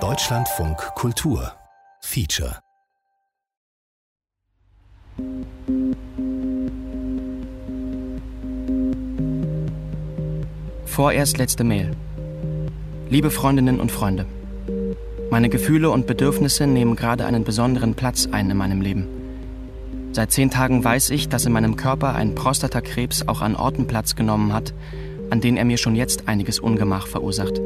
Deutschlandfunk Kultur Feature Vorerst letzte Mail. Liebe Freundinnen und Freunde, meine Gefühle und Bedürfnisse nehmen gerade einen besonderen Platz ein in meinem Leben. Seit zehn Tagen weiß ich, dass in meinem Körper ein Prostatakrebs auch an Orten Platz genommen hat, an denen er mir schon jetzt einiges Ungemach verursacht.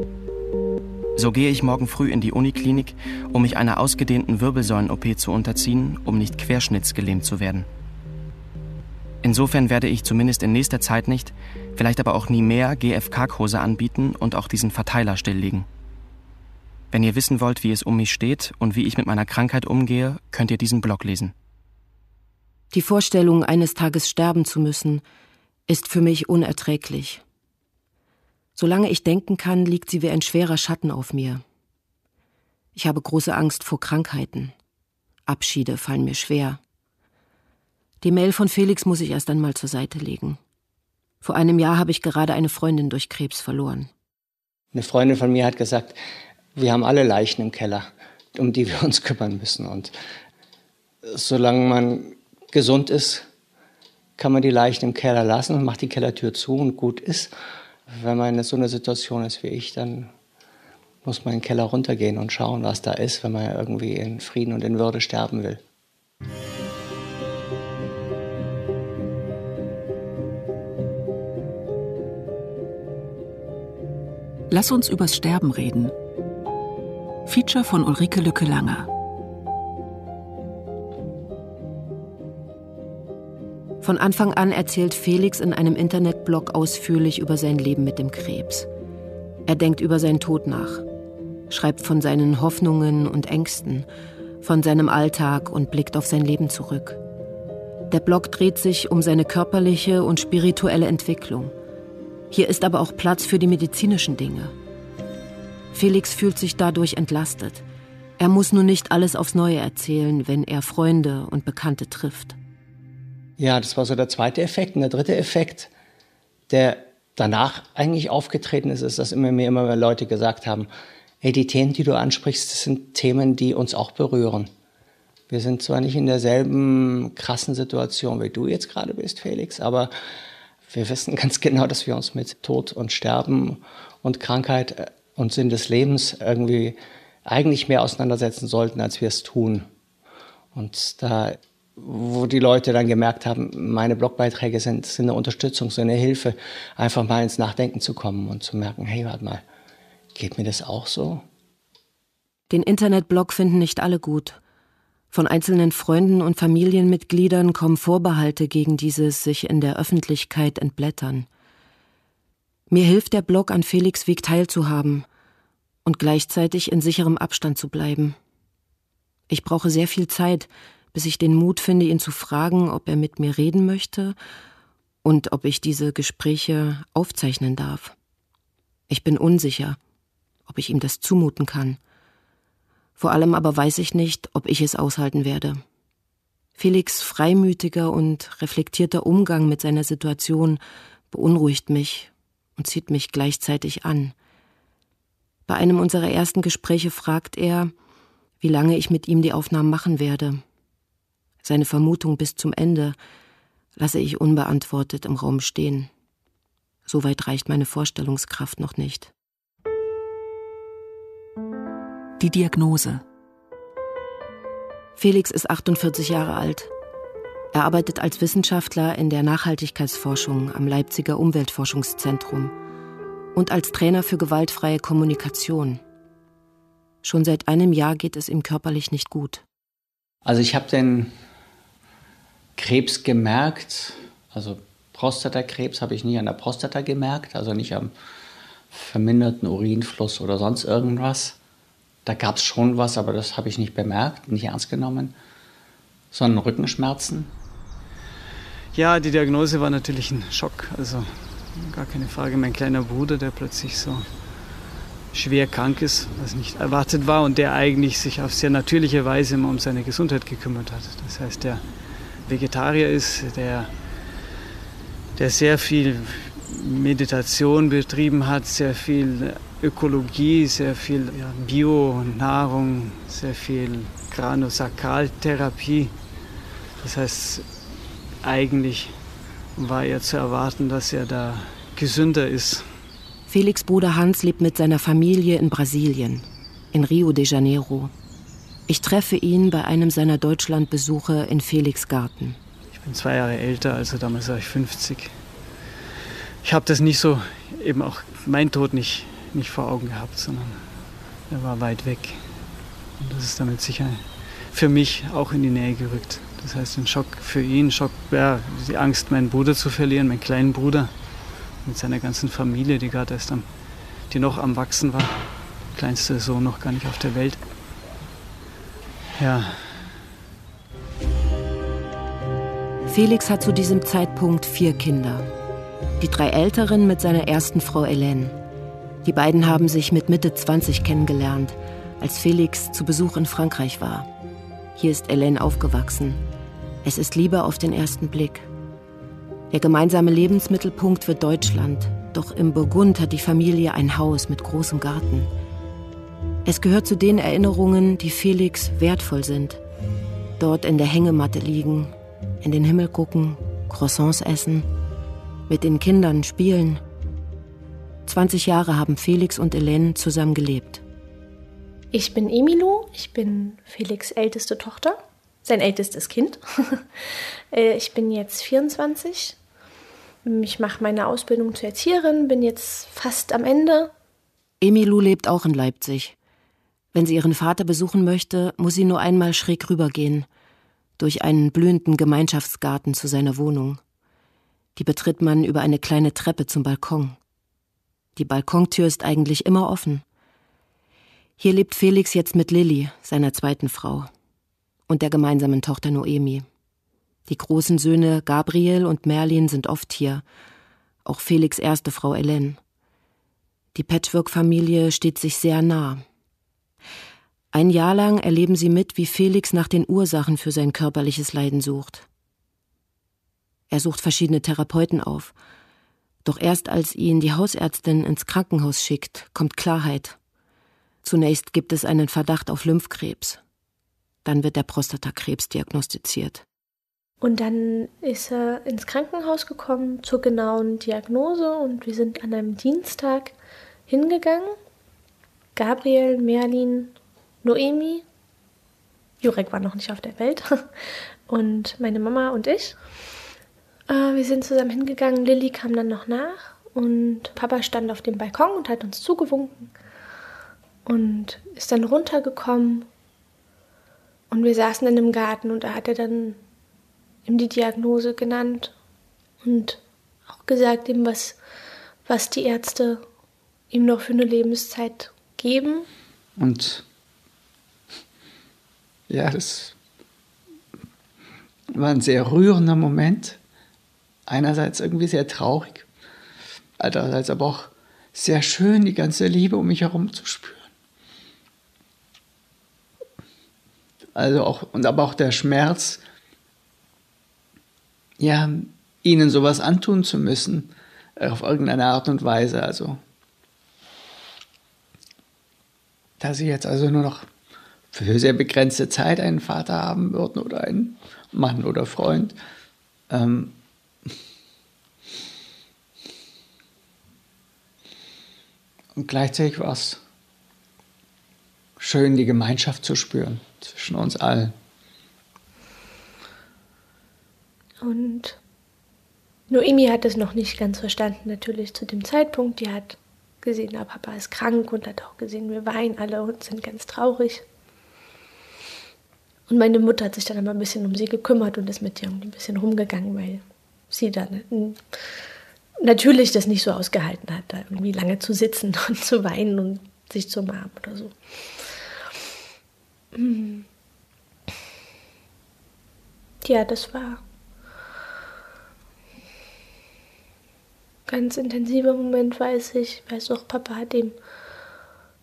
So gehe ich morgen früh in die Uniklinik, um mich einer ausgedehnten Wirbelsäulen-OP zu unterziehen, um nicht querschnittsgelähmt zu werden. Insofern werde ich zumindest in nächster Zeit nicht, vielleicht aber auch nie mehr GFK-Kurse anbieten und auch diesen Verteiler stilllegen. Wenn ihr wissen wollt, wie es um mich steht und wie ich mit meiner Krankheit umgehe, könnt ihr diesen Blog lesen. Die Vorstellung, eines Tages sterben zu müssen, ist für mich unerträglich. Solange ich denken kann, liegt sie wie ein schwerer Schatten auf mir. Ich habe große Angst vor Krankheiten. Abschiede fallen mir schwer. Die Mail von Felix muss ich erst einmal zur Seite legen. Vor einem Jahr habe ich gerade eine Freundin durch Krebs verloren. Eine Freundin von mir hat gesagt, wir haben alle Leichen im Keller, um die wir uns kümmern müssen. Und solange man gesund ist, kann man die Leichen im Keller lassen und macht die Kellertür zu und gut ist. Wenn man in so einer Situation ist wie ich, dann muss man in den Keller runtergehen und schauen, was da ist, wenn man irgendwie in Frieden und in Würde sterben will. Lass uns übers Sterben reden. Feature von Ulrike Lücke-Langer. Von Anfang an erzählt Felix in einem Internetblog ausführlich über sein Leben mit dem Krebs. Er denkt über seinen Tod nach, schreibt von seinen Hoffnungen und Ängsten, von seinem Alltag und blickt auf sein Leben zurück. Der Blog dreht sich um seine körperliche und spirituelle Entwicklung. Hier ist aber auch Platz für die medizinischen Dinge. Felix fühlt sich dadurch entlastet. Er muss nun nicht alles aufs Neue erzählen, wenn er Freunde und Bekannte trifft. Ja, das war so der zweite Effekt. Und der dritte Effekt, der danach eigentlich aufgetreten ist, ist, dass immer mehr, immer mehr Leute gesagt haben, hey, die Themen, die du ansprichst, das sind Themen, die uns auch berühren. Wir sind zwar nicht in derselben krassen Situation, wie du jetzt gerade bist, Felix, aber wir wissen ganz genau, dass wir uns mit Tod und Sterben und Krankheit äh, und Sinn des Lebens irgendwie eigentlich mehr auseinandersetzen sollten, als wir es tun. Und da wo die Leute dann gemerkt haben, meine Blogbeiträge sind, sind eine Unterstützung, so eine Hilfe, einfach mal ins Nachdenken zu kommen und zu merken, hey, warte mal, geht mir das auch so? Den Internetblog finden nicht alle gut. Von einzelnen Freunden und Familienmitgliedern kommen Vorbehalte gegen dieses sich in der Öffentlichkeit entblättern. Mir hilft der Blog an Felix Weg teilzuhaben und gleichzeitig in sicherem Abstand zu bleiben. Ich brauche sehr viel Zeit, bis ich den Mut finde, ihn zu fragen, ob er mit mir reden möchte und ob ich diese Gespräche aufzeichnen darf. Ich bin unsicher, ob ich ihm das zumuten kann. Vor allem aber weiß ich nicht, ob ich es aushalten werde. Felix freimütiger und reflektierter Umgang mit seiner Situation beunruhigt mich und zieht mich gleichzeitig an. Bei einem unserer ersten Gespräche fragt er, wie lange ich mit ihm die Aufnahmen machen werde seine Vermutung bis zum Ende lasse ich unbeantwortet im Raum stehen. So weit reicht meine Vorstellungskraft noch nicht. Die Diagnose. Felix ist 48 Jahre alt. Er arbeitet als Wissenschaftler in der Nachhaltigkeitsforschung am Leipziger Umweltforschungszentrum und als Trainer für gewaltfreie Kommunikation. Schon seit einem Jahr geht es ihm körperlich nicht gut. Also ich habe den Krebs gemerkt. Also Prostatakrebs habe ich nie an der Prostata gemerkt, also nicht am verminderten Urinfluss oder sonst irgendwas. Da gab es schon was, aber das habe ich nicht bemerkt, nicht ernst genommen, sondern Rückenschmerzen. Ja, die Diagnose war natürlich ein Schock. Also gar keine Frage. Mein kleiner Bruder, der plötzlich so schwer krank ist, was nicht erwartet war und der eigentlich sich auf sehr natürliche Weise immer um seine Gesundheit gekümmert hat. Das heißt, der Vegetarier ist, der, der sehr viel Meditation betrieben hat, sehr viel Ökologie, sehr viel ja, Bio-Nahrung, sehr viel Granosakraltherapie. Das heißt, eigentlich war ja zu erwarten, dass er da gesünder ist. Felix Bruder Hans lebt mit seiner Familie in Brasilien, in Rio de Janeiro. Ich treffe ihn bei einem seiner Deutschlandbesuche in Felix Garten. Ich bin zwei Jahre älter, also damals war ich 50. Ich habe das nicht so, eben auch mein Tod nicht, nicht vor Augen gehabt, sondern er war weit weg. Und das ist damit sicher für mich auch in die Nähe gerückt. Das heißt, ein Schock für ihn, Schock, ja, die Angst, meinen Bruder zu verlieren, meinen kleinen Bruder mit seiner ganzen Familie, die gerade erst am, die noch am Wachsen war. Kleinste Sohn noch gar nicht auf der Welt. Ja. Felix hat zu diesem Zeitpunkt vier Kinder. Die drei älteren mit seiner ersten Frau Hélène. Die beiden haben sich mit Mitte 20 kennengelernt, als Felix zu Besuch in Frankreich war. Hier ist Hélène aufgewachsen. Es ist Liebe auf den ersten Blick. Der gemeinsame Lebensmittelpunkt wird Deutschland, doch im Burgund hat die Familie ein Haus mit großem Garten. Es gehört zu den Erinnerungen, die Felix wertvoll sind. Dort in der Hängematte liegen, in den Himmel gucken, Croissants essen, mit den Kindern spielen. 20 Jahre haben Felix und Hélène zusammen gelebt. Ich bin Emilu, ich bin Felix älteste Tochter, sein ältestes Kind. Äh, ich bin jetzt 24. Ich mache meine Ausbildung zur Erzieherin, bin jetzt fast am Ende. Emilu lebt auch in Leipzig. Wenn sie ihren Vater besuchen möchte, muss sie nur einmal schräg rübergehen, durch einen blühenden Gemeinschaftsgarten zu seiner Wohnung. Die betritt man über eine kleine Treppe zum Balkon. Die Balkontür ist eigentlich immer offen. Hier lebt Felix jetzt mit Lilly, seiner zweiten Frau, und der gemeinsamen Tochter Noemi. Die großen Söhne Gabriel und Merlin sind oft hier, auch Felix' erste Frau Hélène. Die Patchwork-Familie steht sich sehr nah. Ein Jahr lang erleben sie mit, wie Felix nach den Ursachen für sein körperliches Leiden sucht. Er sucht verschiedene Therapeuten auf. Doch erst als ihn die Hausärztin ins Krankenhaus schickt, kommt Klarheit. Zunächst gibt es einen Verdacht auf Lymphkrebs. Dann wird der Prostatakrebs diagnostiziert. Und dann ist er ins Krankenhaus gekommen zur genauen Diagnose und wir sind an einem Dienstag hingegangen. Gabriel, Merlin Noemi, Jurek war noch nicht auf der Welt, und meine Mama und ich. Äh, wir sind zusammen hingegangen. Lilly kam dann noch nach und Papa stand auf dem Balkon und hat uns zugewunken und ist dann runtergekommen. Und wir saßen in dem Garten und da hat er dann ihm die Diagnose genannt und auch gesagt, ihm was, was die Ärzte ihm noch für eine Lebenszeit geben. Und ja, das war ein sehr rührender Moment. Einerseits irgendwie sehr traurig, andererseits aber auch sehr schön, die ganze Liebe um mich herum zu spüren. Also auch, und aber auch der Schmerz, ja, ihnen sowas antun zu müssen, auf irgendeine Art und Weise. Also, dass sie jetzt also nur noch für sehr begrenzte Zeit einen Vater haben würden oder einen Mann oder Freund. Ähm und gleichzeitig war es schön, die Gemeinschaft zu spüren zwischen uns allen. Und Noemi hat es noch nicht ganz verstanden, natürlich zu dem Zeitpunkt. Die hat gesehen, der Papa ist krank und hat auch gesehen, wir weinen alle und sind ganz traurig. Und meine Mutter hat sich dann aber ein bisschen um sie gekümmert und ist mit ihr ein bisschen rumgegangen, weil sie dann natürlich das nicht so ausgehalten hat, da irgendwie lange zu sitzen und zu weinen und sich zu umarmen oder so. Hm. Ja, das war ein ganz intensiver Moment, weiß ich. Ich weiß auch, Papa hat ihm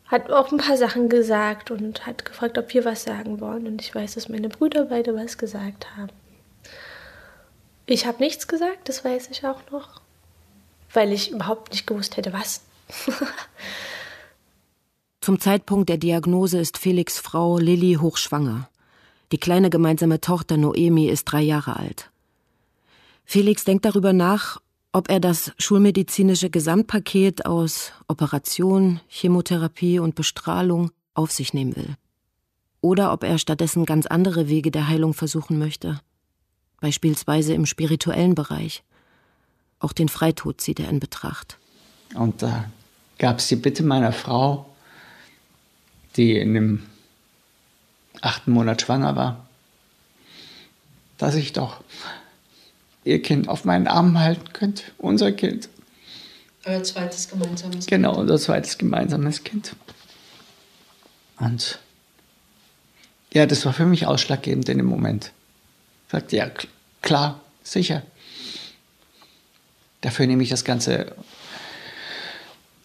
hat auch ein paar Sachen gesagt und hat gefragt, ob wir was sagen wollen. Und ich weiß, dass meine Brüder beide was gesagt haben. Ich habe nichts gesagt, das weiß ich auch noch. weil ich überhaupt nicht gewusst hätte, was. Zum Zeitpunkt der Diagnose ist Felix Frau Lilly hochschwanger. Die kleine gemeinsame Tochter Noemi ist drei Jahre alt. Felix denkt darüber nach, ob er das schulmedizinische Gesamtpaket aus Operation, Chemotherapie und Bestrahlung auf sich nehmen will. Oder ob er stattdessen ganz andere Wege der Heilung versuchen möchte, beispielsweise im spirituellen Bereich. Auch den Freitod zieht er in Betracht. Und da gab es die Bitte meiner Frau, die in dem achten Monat schwanger war, dass ich doch ihr Kind auf meinen Armen halten könnte, unser Kind. Euer zweites gemeinsames Kind. Genau, unser zweites gemeinsames Kind. Und ja, das war für mich ausschlaggebend in dem Moment. Ich sagte, ja, klar, sicher. Dafür nehme ich das Ganze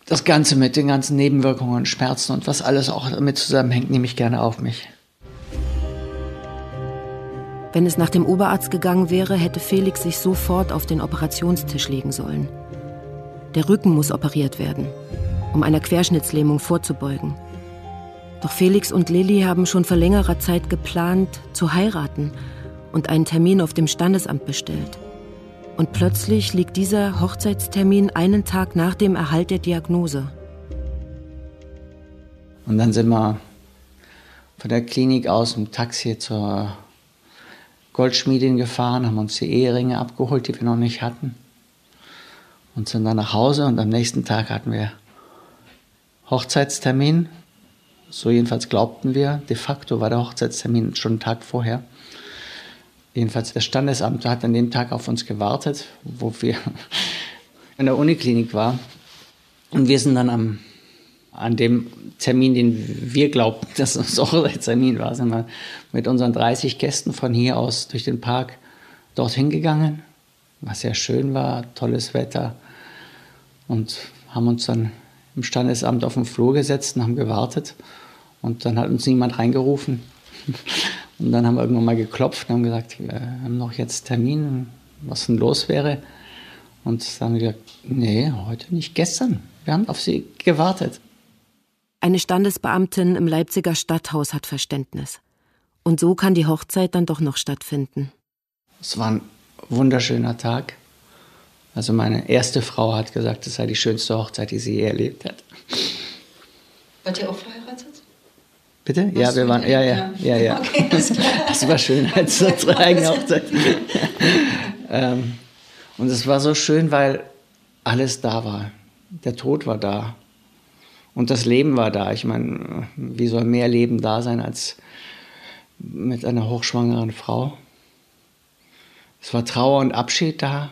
das Ganze mit den ganzen Nebenwirkungen, Schmerzen und was alles auch damit zusammenhängt, nehme ich gerne auf mich. Wenn es nach dem Oberarzt gegangen wäre, hätte Felix sich sofort auf den Operationstisch legen sollen. Der Rücken muss operiert werden, um einer Querschnittslähmung vorzubeugen. Doch Felix und Lilly haben schon vor längerer Zeit geplant, zu heiraten und einen Termin auf dem Standesamt bestellt. Und plötzlich liegt dieser Hochzeitstermin einen Tag nach dem Erhalt der Diagnose. Und dann sind wir von der Klinik aus im Taxi zur Goldschmiedin gefahren, haben uns die Eheringe abgeholt, die wir noch nicht hatten. Und sind dann nach Hause und am nächsten Tag hatten wir Hochzeitstermin. So jedenfalls glaubten wir. De facto war der Hochzeitstermin schon einen Tag vorher. Jedenfalls das Standesamt hat an dem Tag auf uns gewartet, wo wir in der Uniklinik waren. Und wir sind dann am, an dem Termin, den wir glaubten, dass es auch der Termin war, sind wir mit unseren 30 Gästen von hier aus durch den Park dorthin gegangen, was sehr schön war, tolles Wetter. Und haben uns dann im Standesamt auf den Flur gesetzt und haben gewartet. Und dann hat uns niemand reingerufen. Und dann haben wir irgendwann mal geklopft und haben gesagt, wir haben noch jetzt Termin, was denn los wäre. Und dann haben wir gesagt, nee, heute nicht, gestern. Wir haben auf Sie gewartet. Eine Standesbeamtin im Leipziger Stadthaus hat Verständnis. Und so kann die Hochzeit dann doch noch stattfinden. Es war ein wunderschöner Tag. Also meine erste Frau hat gesagt, es sei die schönste Hochzeit, die sie je erlebt hat. Wart ihr auch verheiratet? Bitte? ja, wir waren, ja, ja, ja, ja. Okay, das, das war schön als unsere eigene Hochzeit. ähm, und es war so schön, weil alles da war. Der Tod war da. Und das Leben war da. Ich meine, wie soll mehr Leben da sein als mit einer hochschwangeren Frau? Es war Trauer und Abschied da.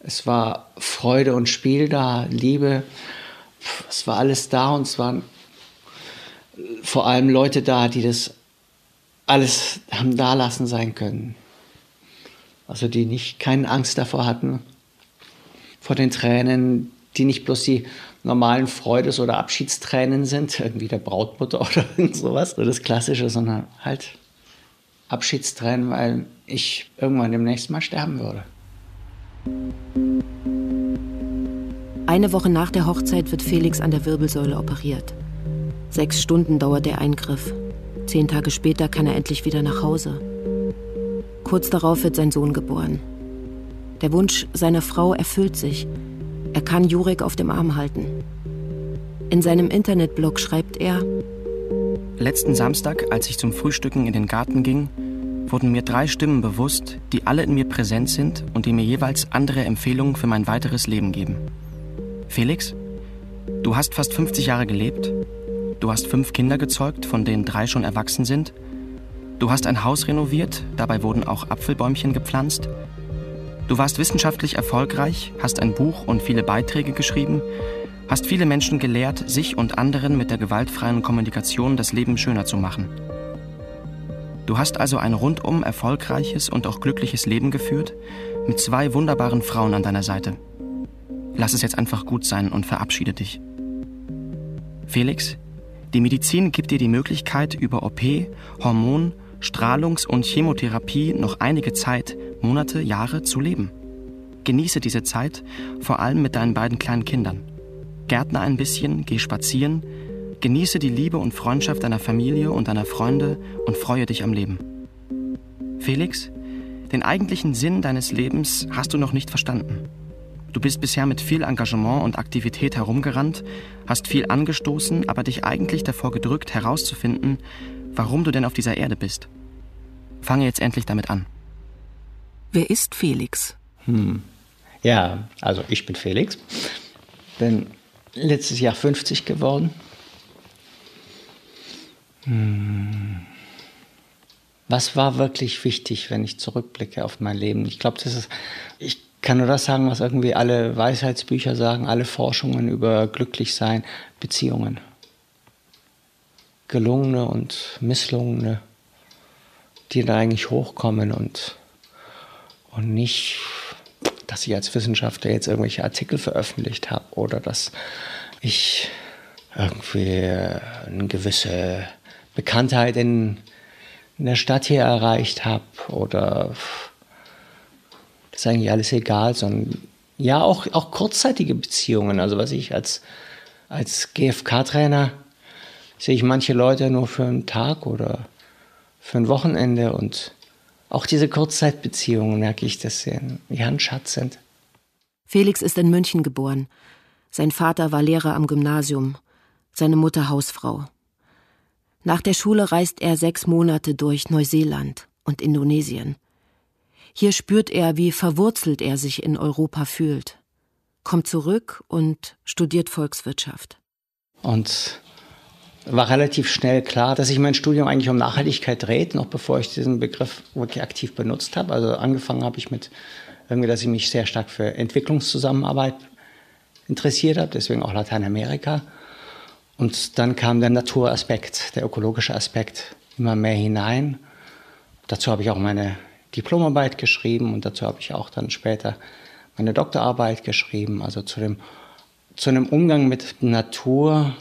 Es war Freude und Spiel da, Liebe. Es war alles da und es waren vor allem Leute da, die das alles haben da lassen sein können. Also die nicht keine Angst davor hatten, vor den Tränen, die nicht bloß die normalen Freudes- oder Abschiedstränen sind, irgendwie der Brautmutter oder irgend sowas, oder das Klassische, sondern halt Abschiedstränen, weil ich irgendwann demnächst mal sterben würde. Eine Woche nach der Hochzeit wird Felix an der Wirbelsäule operiert. Sechs Stunden dauert der Eingriff. Zehn Tage später kann er endlich wieder nach Hause. Kurz darauf wird sein Sohn geboren. Der Wunsch seiner Frau erfüllt sich. Er kann Jurek auf dem Arm halten. In seinem Internetblog schreibt er: Letzten Samstag, als ich zum Frühstücken in den Garten ging, wurden mir drei Stimmen bewusst, die alle in mir präsent sind und die mir jeweils andere Empfehlungen für mein weiteres Leben geben. Felix, du hast fast 50 Jahre gelebt Du hast fünf Kinder gezeugt, von denen drei schon erwachsen sind. Du hast ein Haus renoviert, dabei wurden auch Apfelbäumchen gepflanzt. Du warst wissenschaftlich erfolgreich, hast ein Buch und viele Beiträge geschrieben, hast viele Menschen gelehrt, sich und anderen mit der gewaltfreien Kommunikation das Leben schöner zu machen. Du hast also ein rundum erfolgreiches und auch glückliches Leben geführt, mit zwei wunderbaren Frauen an deiner Seite. Lass es jetzt einfach gut sein und verabschiede dich. Felix, die Medizin gibt dir die Möglichkeit, über OP, Hormon, Strahlungs- und Chemotherapie noch einige Zeit, Monate, Jahre zu leben. Genieße diese Zeit, vor allem mit deinen beiden kleinen Kindern. Gärtner ein bisschen, geh spazieren, genieße die Liebe und Freundschaft deiner Familie und deiner Freunde und freue dich am Leben. Felix, den eigentlichen Sinn deines Lebens hast du noch nicht verstanden. Du bist bisher mit viel Engagement und Aktivität herumgerannt, hast viel angestoßen, aber dich eigentlich davor gedrückt, herauszufinden, warum du denn auf dieser Erde bist. Fange jetzt endlich damit an. Wer ist Felix? Hm. Ja, also ich bin Felix. Bin letztes Jahr 50 geworden. Hm. Was war wirklich wichtig, wenn ich zurückblicke auf mein Leben? Ich glaube, das ist, ich kann nur das sagen, was irgendwie alle Weisheitsbücher sagen, alle Forschungen über Glücklichsein, Beziehungen. Gelungene und misslungene, die da eigentlich hochkommen und, und nicht, dass ich als Wissenschaftler jetzt irgendwelche Artikel veröffentlicht habe oder dass ich irgendwie eine gewisse Bekanntheit in, in der Stadt hier erreicht habe oder das ist eigentlich alles egal, sondern ja, auch, auch kurzzeitige Beziehungen. Also was ich als, als GFK-Trainer sehe ich manche Leute nur für einen Tag oder für ein Wochenende und auch diese Kurzzeitbeziehungen merke ich, dass sie ja ein Schatz sind. Felix ist in München geboren. Sein Vater war Lehrer am Gymnasium, seine Mutter Hausfrau. Nach der Schule reist er sechs Monate durch Neuseeland und Indonesien. Hier spürt er, wie verwurzelt er sich in Europa fühlt, kommt zurück und studiert Volkswirtschaft. Und war relativ schnell klar, dass sich mein Studium eigentlich um Nachhaltigkeit dreht, noch bevor ich diesen Begriff wirklich aktiv benutzt habe. Also angefangen habe ich mit irgendwie, dass ich mich sehr stark für Entwicklungszusammenarbeit interessiert habe, deswegen auch Lateinamerika. Und dann kam der Naturaspekt, der ökologische Aspekt immer mehr hinein. Dazu habe ich auch meine Diplomarbeit geschrieben und dazu habe ich auch dann später meine Doktorarbeit geschrieben, also zu dem, zu einem Umgang mit Natur,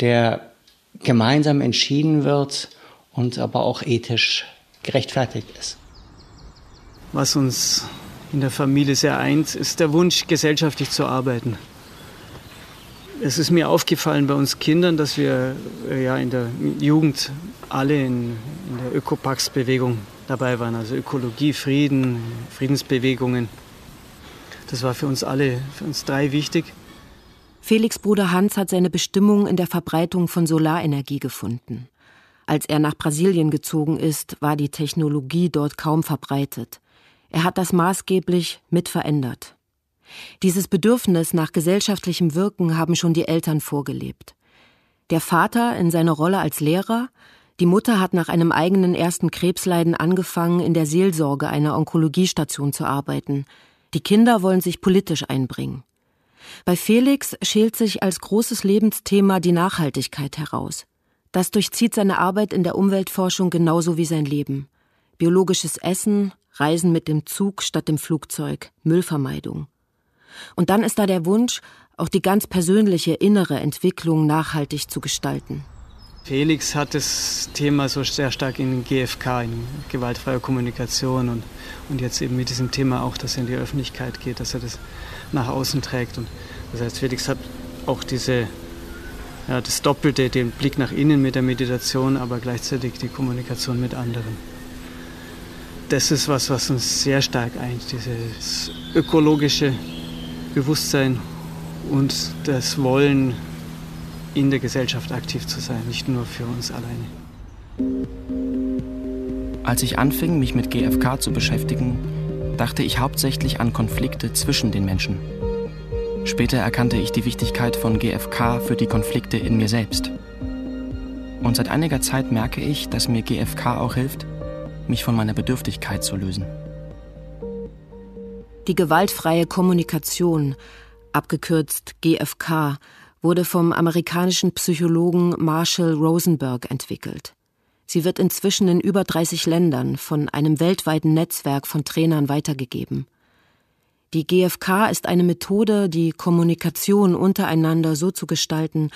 der gemeinsam entschieden wird und aber auch ethisch gerechtfertigt ist. Was uns in der Familie sehr eint, ist der Wunsch, gesellschaftlich zu arbeiten. Es ist mir aufgefallen bei uns Kindern, dass wir äh, ja in der Jugend alle in, in der Ökopax-Bewegung dabei waren, also Ökologie, Frieden, Friedensbewegungen. Das war für uns alle, für uns drei wichtig. Felix Bruder Hans hat seine Bestimmung in der Verbreitung von Solarenergie gefunden. Als er nach Brasilien gezogen ist, war die Technologie dort kaum verbreitet. Er hat das maßgeblich mit verändert. Dieses Bedürfnis nach gesellschaftlichem Wirken haben schon die Eltern vorgelebt. Der Vater in seiner Rolle als Lehrer, die Mutter hat nach einem eigenen ersten Krebsleiden angefangen, in der Seelsorge einer Onkologiestation zu arbeiten. Die Kinder wollen sich politisch einbringen. Bei Felix schält sich als großes Lebensthema die Nachhaltigkeit heraus. Das durchzieht seine Arbeit in der Umweltforschung genauso wie sein Leben. Biologisches Essen, Reisen mit dem Zug statt dem Flugzeug, Müllvermeidung. Und dann ist da der Wunsch, auch die ganz persönliche innere Entwicklung nachhaltig zu gestalten. Felix hat das Thema so sehr stark in GFK, in gewaltfreier Kommunikation und, und jetzt eben mit diesem Thema auch, dass er in die Öffentlichkeit geht, dass er das nach außen trägt. Und das heißt, Felix hat auch diese, ja, das Doppelte, den Blick nach innen mit der Meditation, aber gleichzeitig die Kommunikation mit anderen. Das ist was, was uns sehr stark eint, dieses ökologische Bewusstsein und das Wollen, in der Gesellschaft aktiv zu sein, nicht nur für uns alleine. Als ich anfing, mich mit GFK zu beschäftigen, dachte ich hauptsächlich an Konflikte zwischen den Menschen. Später erkannte ich die Wichtigkeit von GFK für die Konflikte in mir selbst. Und seit einiger Zeit merke ich, dass mir GFK auch hilft, mich von meiner Bedürftigkeit zu lösen. Die gewaltfreie Kommunikation, abgekürzt GFK, wurde vom amerikanischen Psychologen Marshall Rosenberg entwickelt. Sie wird inzwischen in über 30 Ländern von einem weltweiten Netzwerk von Trainern weitergegeben. Die GFK ist eine Methode, die Kommunikation untereinander so zu gestalten,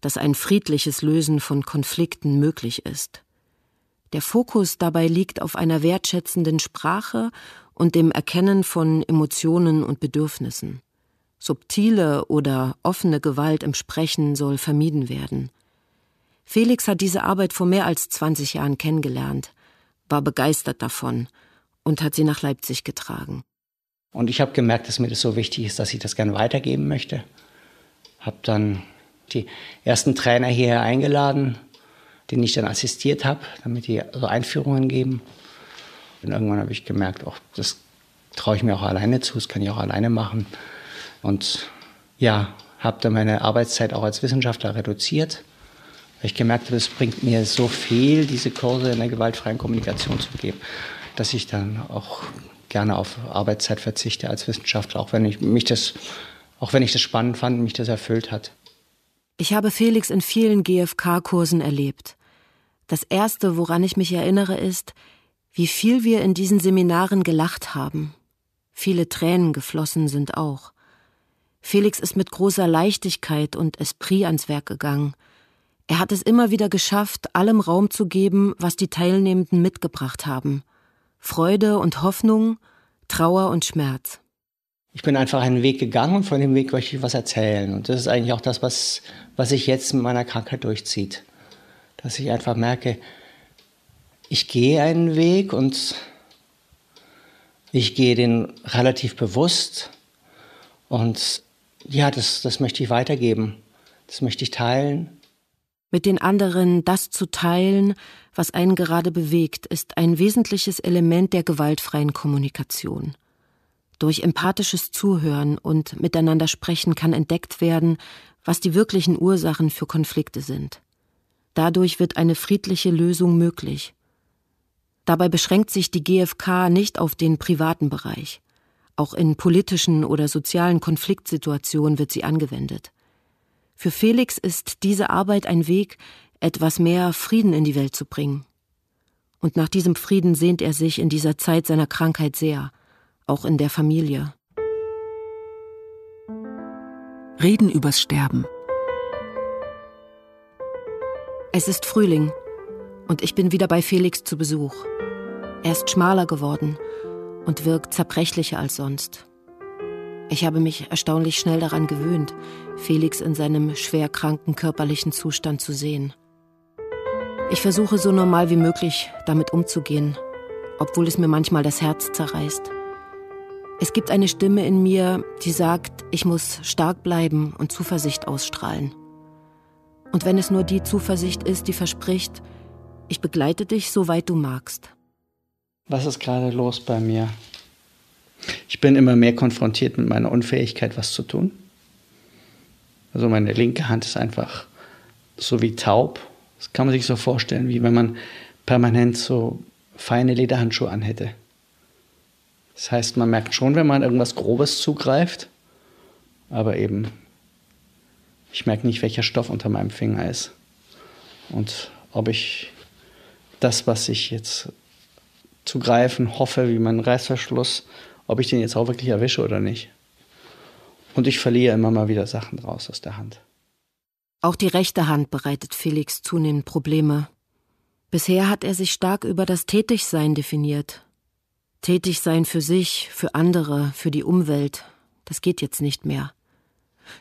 dass ein friedliches Lösen von Konflikten möglich ist. Der Fokus dabei liegt auf einer wertschätzenden Sprache und dem Erkennen von Emotionen und Bedürfnissen. Subtile oder offene Gewalt im Sprechen soll vermieden werden. Felix hat diese Arbeit vor mehr als 20 Jahren kennengelernt, war begeistert davon und hat sie nach Leipzig getragen. Und ich habe gemerkt, dass mir das so wichtig ist, dass ich das gerne weitergeben möchte. Habe dann die ersten Trainer hierher eingeladen, denen ich dann assistiert habe, damit die so Einführungen geben. Und irgendwann habe ich gemerkt, auch das traue ich mir auch alleine zu, das kann ich auch alleine machen. Und ja, habe dann meine Arbeitszeit auch als Wissenschaftler reduziert, weil ich gemerkt habe, es bringt mir so viel, diese Kurse in der gewaltfreien Kommunikation zu geben, dass ich dann auch gerne auf Arbeitszeit verzichte als Wissenschaftler, auch wenn ich mich das, auch wenn ich das spannend fand und mich das erfüllt hat. Ich habe Felix in vielen GFK-Kursen erlebt. Das erste, woran ich mich erinnere, ist, wie viel wir in diesen Seminaren gelacht haben. Viele Tränen geflossen sind auch. Felix ist mit großer Leichtigkeit und Esprit ans Werk gegangen. Er hat es immer wieder geschafft, allem Raum zu geben, was die Teilnehmenden mitgebracht haben. Freude und Hoffnung, Trauer und Schmerz. Ich bin einfach einen Weg gegangen und von dem Weg möchte ich was erzählen. Und das ist eigentlich auch das, was, was sich jetzt mit meiner Krankheit durchzieht. Dass ich einfach merke, ich gehe einen Weg und ich gehe den relativ bewusst. Und ja, das, das möchte ich weitergeben. Das möchte ich teilen. Mit den anderen das zu teilen, was einen gerade bewegt, ist ein wesentliches Element der gewaltfreien Kommunikation. Durch empathisches Zuhören und miteinander sprechen kann entdeckt werden, was die wirklichen Ursachen für Konflikte sind. Dadurch wird eine friedliche Lösung möglich. Dabei beschränkt sich die GfK nicht auf den privaten Bereich. Auch in politischen oder sozialen Konfliktsituationen wird sie angewendet. Für Felix ist diese Arbeit ein Weg, etwas mehr Frieden in die Welt zu bringen. Und nach diesem Frieden sehnt er sich in dieser Zeit seiner Krankheit sehr, auch in der Familie. Reden übers Sterben. Es ist Frühling und ich bin wieder bei Felix zu Besuch. Er ist schmaler geworden und wirkt zerbrechlicher als sonst. Ich habe mich erstaunlich schnell daran gewöhnt, Felix in seinem schwer kranken körperlichen Zustand zu sehen. Ich versuche so normal wie möglich damit umzugehen, obwohl es mir manchmal das Herz zerreißt. Es gibt eine Stimme in mir, die sagt, ich muss stark bleiben und Zuversicht ausstrahlen. Und wenn es nur die Zuversicht ist, die verspricht, ich begleite dich, soweit du magst. Was ist gerade los bei mir? Ich bin immer mehr konfrontiert mit meiner Unfähigkeit, was zu tun. Also meine linke Hand ist einfach so wie taub das kann man sich so vorstellen, wie wenn man permanent so feine Lederhandschuhe anhätte. Das heißt, man merkt schon, wenn man irgendwas Grobes zugreift, aber eben, ich merke nicht, welcher Stoff unter meinem Finger ist. Und ob ich das, was ich jetzt zu greifen hoffe, wie mein Reißverschluss, ob ich den jetzt auch wirklich erwische oder nicht. Und ich verliere immer mal wieder Sachen raus aus der Hand. Auch die rechte Hand bereitet Felix zunehmend Probleme. Bisher hat er sich stark über das Tätigsein definiert. Tätigsein für sich, für andere, für die Umwelt, das geht jetzt nicht mehr.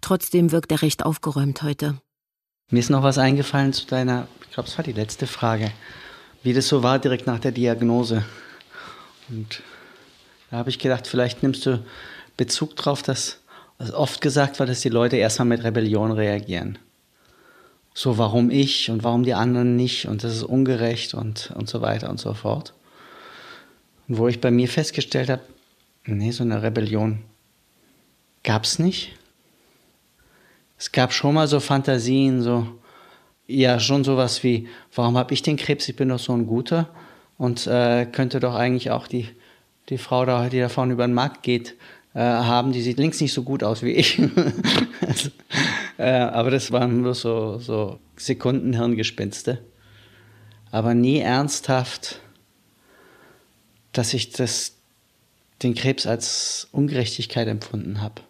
Trotzdem wirkt er recht aufgeräumt heute. Mir ist noch was eingefallen zu deiner, ich glaube, es war die letzte Frage, wie das so war direkt nach der Diagnose. Und da habe ich gedacht, vielleicht nimmst du Bezug darauf, dass oft gesagt wird, dass die Leute erstmal mit Rebellion reagieren so warum ich und warum die anderen nicht und das ist ungerecht und, und so weiter und so fort. Und wo ich bei mir festgestellt habe, nee, so eine Rebellion gab es nicht. Es gab schon mal so Fantasien, so, ja, schon sowas wie, warum habe ich den Krebs, ich bin doch so ein Guter und äh, könnte doch eigentlich auch die, die Frau, da, die da vorne über den Markt geht, äh, haben, die sieht links nicht so gut aus wie ich. also, äh, aber das waren nur so, so Sekundenhirngespinste. Aber nie ernsthaft, dass ich das, den Krebs als Ungerechtigkeit empfunden habe.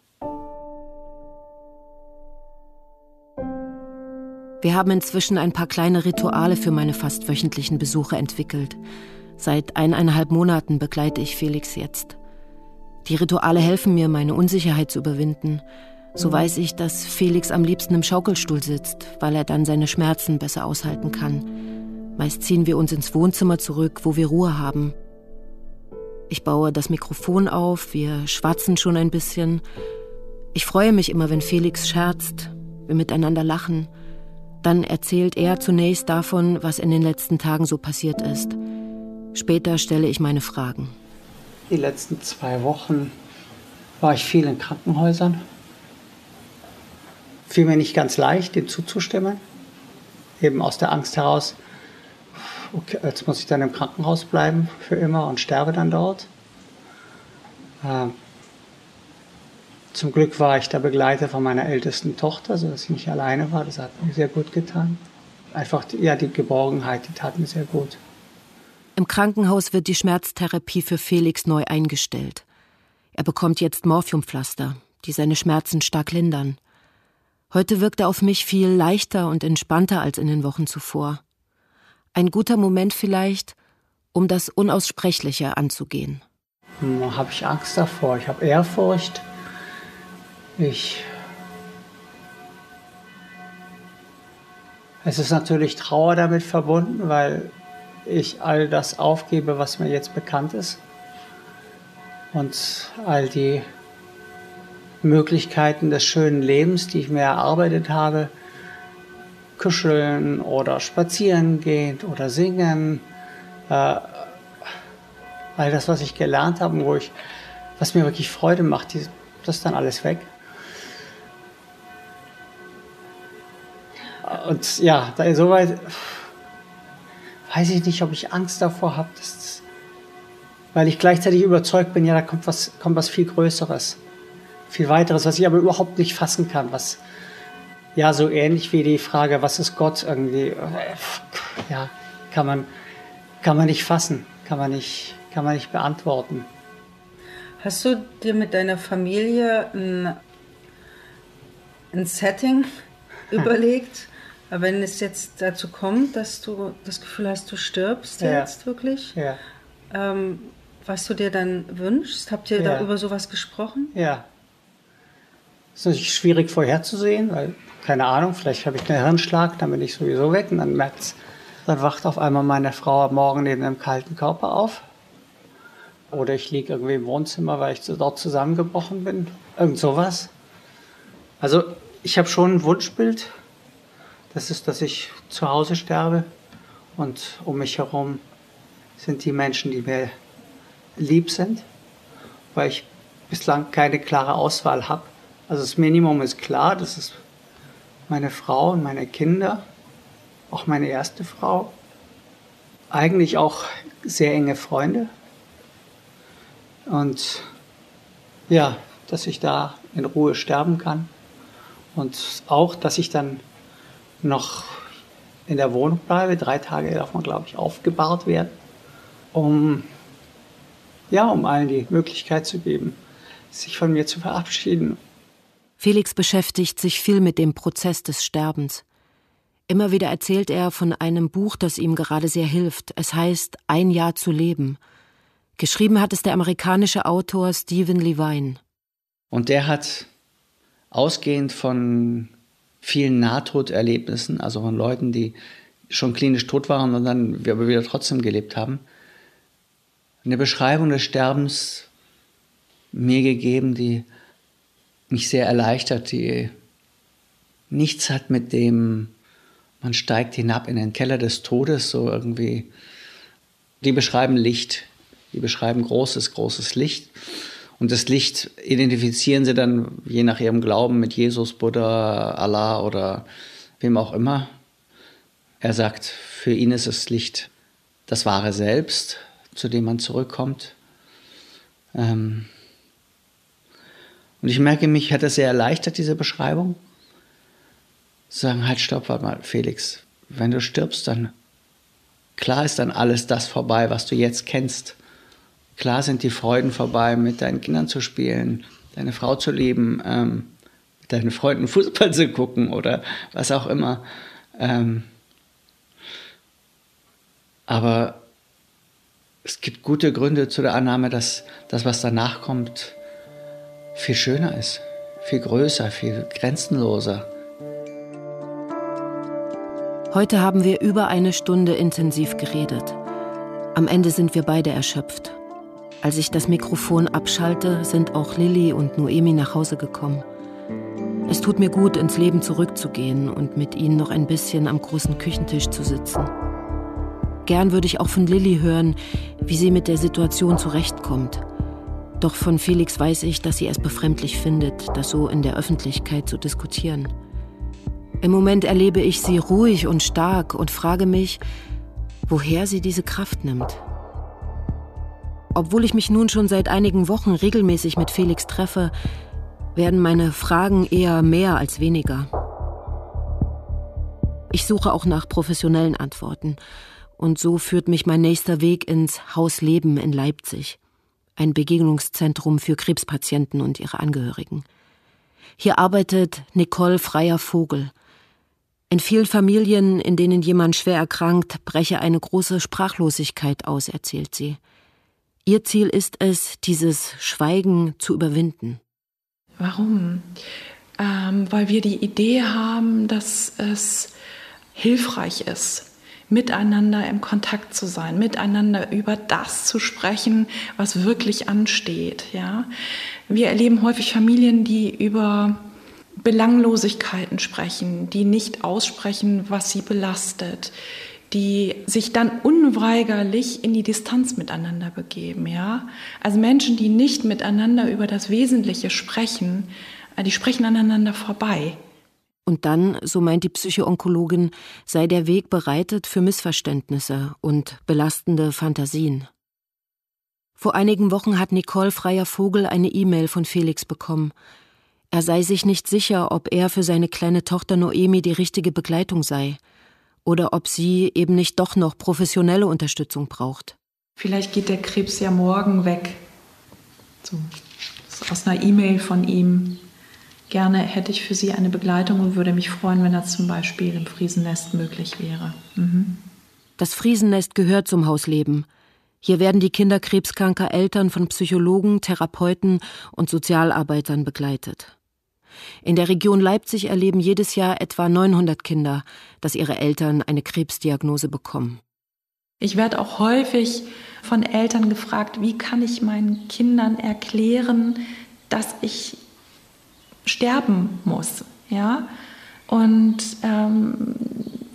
Wir haben inzwischen ein paar kleine Rituale für meine fast wöchentlichen Besuche entwickelt. Seit eineinhalb Monaten begleite ich Felix jetzt. Die Rituale helfen mir, meine Unsicherheit zu überwinden. So weiß ich, dass Felix am liebsten im Schaukelstuhl sitzt, weil er dann seine Schmerzen besser aushalten kann. Meist ziehen wir uns ins Wohnzimmer zurück, wo wir Ruhe haben. Ich baue das Mikrofon auf, wir schwatzen schon ein bisschen. Ich freue mich immer, wenn Felix scherzt, wir miteinander lachen. Dann erzählt er zunächst davon, was in den letzten Tagen so passiert ist. Später stelle ich meine Fragen. Die letzten zwei Wochen war ich viel in Krankenhäusern fiel mir nicht ganz leicht, dem zuzustimmen. Eben aus der Angst heraus, okay, jetzt muss ich dann im Krankenhaus bleiben für immer und sterbe dann dort. Ähm, zum Glück war ich der Begleiter von meiner ältesten Tochter, sodass ich nicht alleine war. Das hat mir sehr gut getan. Einfach, ja, die Geborgenheit, die tat mir sehr gut. Im Krankenhaus wird die Schmerztherapie für Felix neu eingestellt. Er bekommt jetzt Morphiumpflaster, die seine Schmerzen stark lindern. Heute wirkt er auf mich viel leichter und entspannter als in den Wochen zuvor. Ein guter Moment vielleicht, um das Unaussprechliche anzugehen. Hm, habe ich Angst davor, ich habe Ehrfurcht. Ich. Es ist natürlich Trauer damit verbunden, weil ich all das aufgebe, was mir jetzt bekannt ist. Und all die Möglichkeiten des schönen Lebens, die ich mir erarbeitet habe, kuscheln oder spazieren gehen oder singen, äh, all das, was ich gelernt habe, wo ich, was mir wirklich Freude macht, die, das ist dann alles weg. Und ja, da insoweit weiß ich nicht, ob ich Angst davor habe, weil ich gleichzeitig überzeugt bin, ja, da kommt was, kommt was viel Größeres viel weiteres, was ich aber überhaupt nicht fassen kann, was ja so ähnlich wie die Frage, was ist Gott irgendwie, ja, kann man, kann man nicht fassen, kann man nicht, kann man nicht beantworten. Hast du dir mit deiner Familie ein, ein Setting überlegt, wenn es jetzt dazu kommt, dass du das Gefühl hast, du stirbst ja. jetzt wirklich? Ja. Ähm, was du dir dann wünschst? Habt ihr ja. da über sowas gesprochen? Ja, das ist natürlich schwierig vorherzusehen, weil, keine Ahnung, vielleicht habe ich einen Hirnschlag, dann bin ich sowieso weg und dann merkt dann wacht auf einmal meine Frau am Morgen neben einem kalten Körper auf. Oder ich liege irgendwie im Wohnzimmer, weil ich dort zusammengebrochen bin. Irgend sowas. Also ich habe schon ein Wunschbild. Das ist, dass ich zu Hause sterbe und um mich herum sind die Menschen, die mir lieb sind, weil ich bislang keine klare Auswahl habe. Also das Minimum ist klar, das ist meine Frau und meine Kinder, auch meine erste Frau. Eigentlich auch sehr enge Freunde. Und ja, dass ich da in Ruhe sterben kann. Und auch, dass ich dann noch in der Wohnung bleibe. Drei Tage darf man, glaube ich, aufgebahrt werden, um, ja, um allen die Möglichkeit zu geben, sich von mir zu verabschieden. Felix beschäftigt sich viel mit dem Prozess des Sterbens. Immer wieder erzählt er von einem Buch, das ihm gerade sehr hilft. Es heißt Ein Jahr zu leben. Geschrieben hat es der amerikanische Autor Stephen Levine. Und der hat ausgehend von vielen Nahtoderlebnissen, also von Leuten, die schon klinisch tot waren und dann aber wieder trotzdem gelebt haben, eine Beschreibung des Sterbens mir gegeben, die mich sehr erleichtert, die nichts hat mit dem, man steigt hinab in den Keller des Todes, so irgendwie. Die beschreiben Licht, die beschreiben großes, großes Licht. Und das Licht identifizieren sie dann je nach ihrem Glauben mit Jesus, Buddha, Allah oder wem auch immer. Er sagt, für ihn ist das Licht das wahre Selbst, zu dem man zurückkommt. Ähm, und ich merke, mich hat das sehr erleichtert, diese Beschreibung. Sagen, halt, stopp, warte mal, Felix, wenn du stirbst, dann klar ist dann alles das vorbei, was du jetzt kennst. Klar sind die Freuden vorbei, mit deinen Kindern zu spielen, deine Frau zu lieben, ähm, mit deinen Freunden Fußball zu gucken oder was auch immer. Ähm, aber es gibt gute Gründe zu der Annahme, dass das, was danach kommt, viel schöner ist, viel größer, viel grenzenloser. Heute haben wir über eine Stunde intensiv geredet. Am Ende sind wir beide erschöpft. Als ich das Mikrofon abschalte, sind auch Lilly und Noemi nach Hause gekommen. Es tut mir gut, ins Leben zurückzugehen und mit ihnen noch ein bisschen am großen Küchentisch zu sitzen. Gern würde ich auch von Lilly hören, wie sie mit der Situation zurechtkommt. Doch von Felix weiß ich, dass sie es befremdlich findet, das so in der Öffentlichkeit zu diskutieren. Im Moment erlebe ich sie ruhig und stark und frage mich, woher sie diese Kraft nimmt. Obwohl ich mich nun schon seit einigen Wochen regelmäßig mit Felix treffe, werden meine Fragen eher mehr als weniger. Ich suche auch nach professionellen Antworten. Und so führt mich mein nächster Weg ins Haus Leben in Leipzig, ein Begegnungszentrum für Krebspatienten und ihre Angehörigen. Hier arbeitet Nicole Freier Vogel, in vielen Familien, in denen jemand schwer erkrankt, breche eine große Sprachlosigkeit aus, erzählt sie. Ihr Ziel ist es, dieses Schweigen zu überwinden. Warum? Ähm, weil wir die Idee haben, dass es hilfreich ist, miteinander im Kontakt zu sein, miteinander über das zu sprechen, was wirklich ansteht. Ja? Wir erleben häufig Familien, die über Belanglosigkeiten sprechen, die nicht aussprechen, was sie belastet, die sich dann unweigerlich in die Distanz miteinander begeben, ja? Also Menschen, die nicht miteinander über das Wesentliche sprechen, äh, die sprechen aneinander vorbei. Und dann, so meint die Psychoonkologin, sei der Weg bereitet für Missverständnisse und belastende Fantasien. Vor einigen Wochen hat Nicole Freier Vogel eine E-Mail von Felix bekommen. Er sei sich nicht sicher, ob er für seine kleine Tochter Noemi die richtige Begleitung sei oder ob sie eben nicht doch noch professionelle Unterstützung braucht. Vielleicht geht der Krebs ja morgen weg. So, aus einer E-Mail von ihm. Gerne hätte ich für Sie eine Begleitung und würde mich freuen, wenn das zum Beispiel im Friesennest möglich wäre. Mhm. Das Friesennest gehört zum Hausleben. Hier werden die Kinder krebskranker Eltern von Psychologen, Therapeuten und Sozialarbeitern begleitet. In der Region Leipzig erleben jedes Jahr etwa 900 Kinder, dass ihre Eltern eine Krebsdiagnose bekommen. Ich werde auch häufig von Eltern gefragt, wie kann ich meinen Kindern erklären, dass ich sterben muss, ja? Und ähm,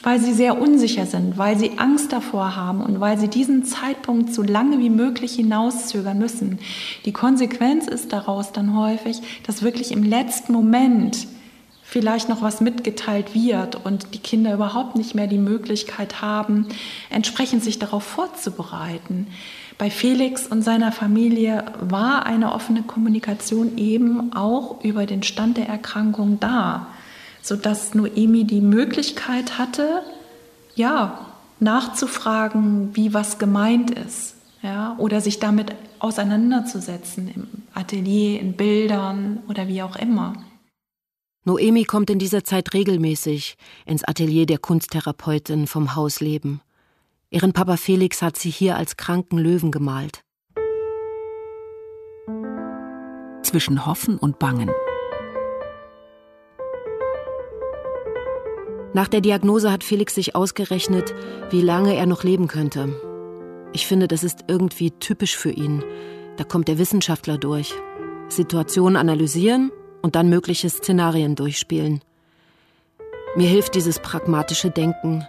weil sie sehr unsicher sind, weil sie Angst davor haben und weil sie diesen Zeitpunkt so lange wie möglich hinauszögern müssen. Die Konsequenz ist daraus dann häufig, dass wirklich im letzten Moment vielleicht noch was mitgeteilt wird und die Kinder überhaupt nicht mehr die Möglichkeit haben, entsprechend sich darauf vorzubereiten. Bei Felix und seiner Familie war eine offene Kommunikation eben auch über den Stand der Erkrankung da sodass Noemi die Möglichkeit hatte, ja, nachzufragen, wie was gemeint ist, ja, oder sich damit auseinanderzusetzen im Atelier, in Bildern oder wie auch immer. Noemi kommt in dieser Zeit regelmäßig ins Atelier der Kunsttherapeutin vom Haus Leben. Ihren Papa Felix hat sie hier als kranken Löwen gemalt. Zwischen Hoffen und Bangen. Nach der Diagnose hat Felix sich ausgerechnet, wie lange er noch leben könnte. Ich finde, das ist irgendwie typisch für ihn. Da kommt der Wissenschaftler durch. Situationen analysieren und dann mögliche Szenarien durchspielen. Mir hilft dieses pragmatische Denken,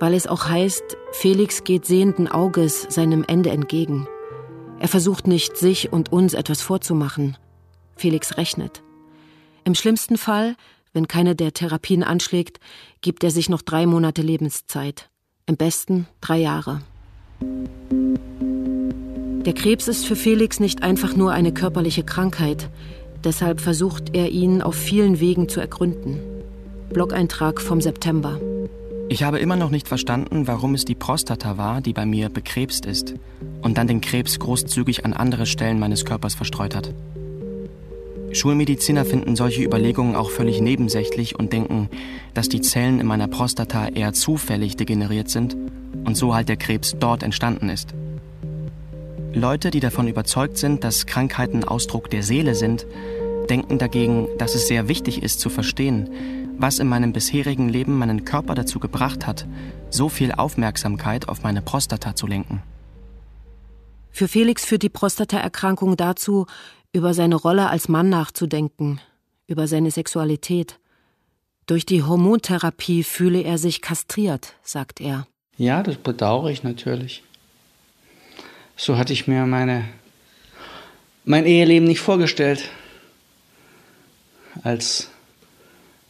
weil es auch heißt, Felix geht sehenden Auges seinem Ende entgegen. Er versucht nicht, sich und uns etwas vorzumachen. Felix rechnet. Im schlimmsten Fall wenn keine der Therapien anschlägt, gibt er sich noch drei Monate Lebenszeit. Im besten drei Jahre. Der Krebs ist für Felix nicht einfach nur eine körperliche Krankheit. Deshalb versucht er ihn auf vielen Wegen zu ergründen. Blog-Eintrag vom September. Ich habe immer noch nicht verstanden, warum es die Prostata war, die bei mir bekrebst ist und dann den Krebs großzügig an andere Stellen meines Körpers verstreut hat. Schulmediziner finden solche Überlegungen auch völlig nebensächlich und denken, dass die Zellen in meiner Prostata eher zufällig degeneriert sind und so halt der Krebs dort entstanden ist. Leute, die davon überzeugt sind, dass Krankheiten Ausdruck der Seele sind, denken dagegen, dass es sehr wichtig ist zu verstehen, was in meinem bisherigen Leben meinen Körper dazu gebracht hat, so viel Aufmerksamkeit auf meine Prostata zu lenken. Für Felix führt die Prostataerkrankung dazu, über seine Rolle als Mann nachzudenken, über seine Sexualität. Durch die Hormontherapie fühle er sich kastriert, sagt er. Ja, das bedauere ich natürlich. So hatte ich mir meine, mein Eheleben nicht vorgestellt. Als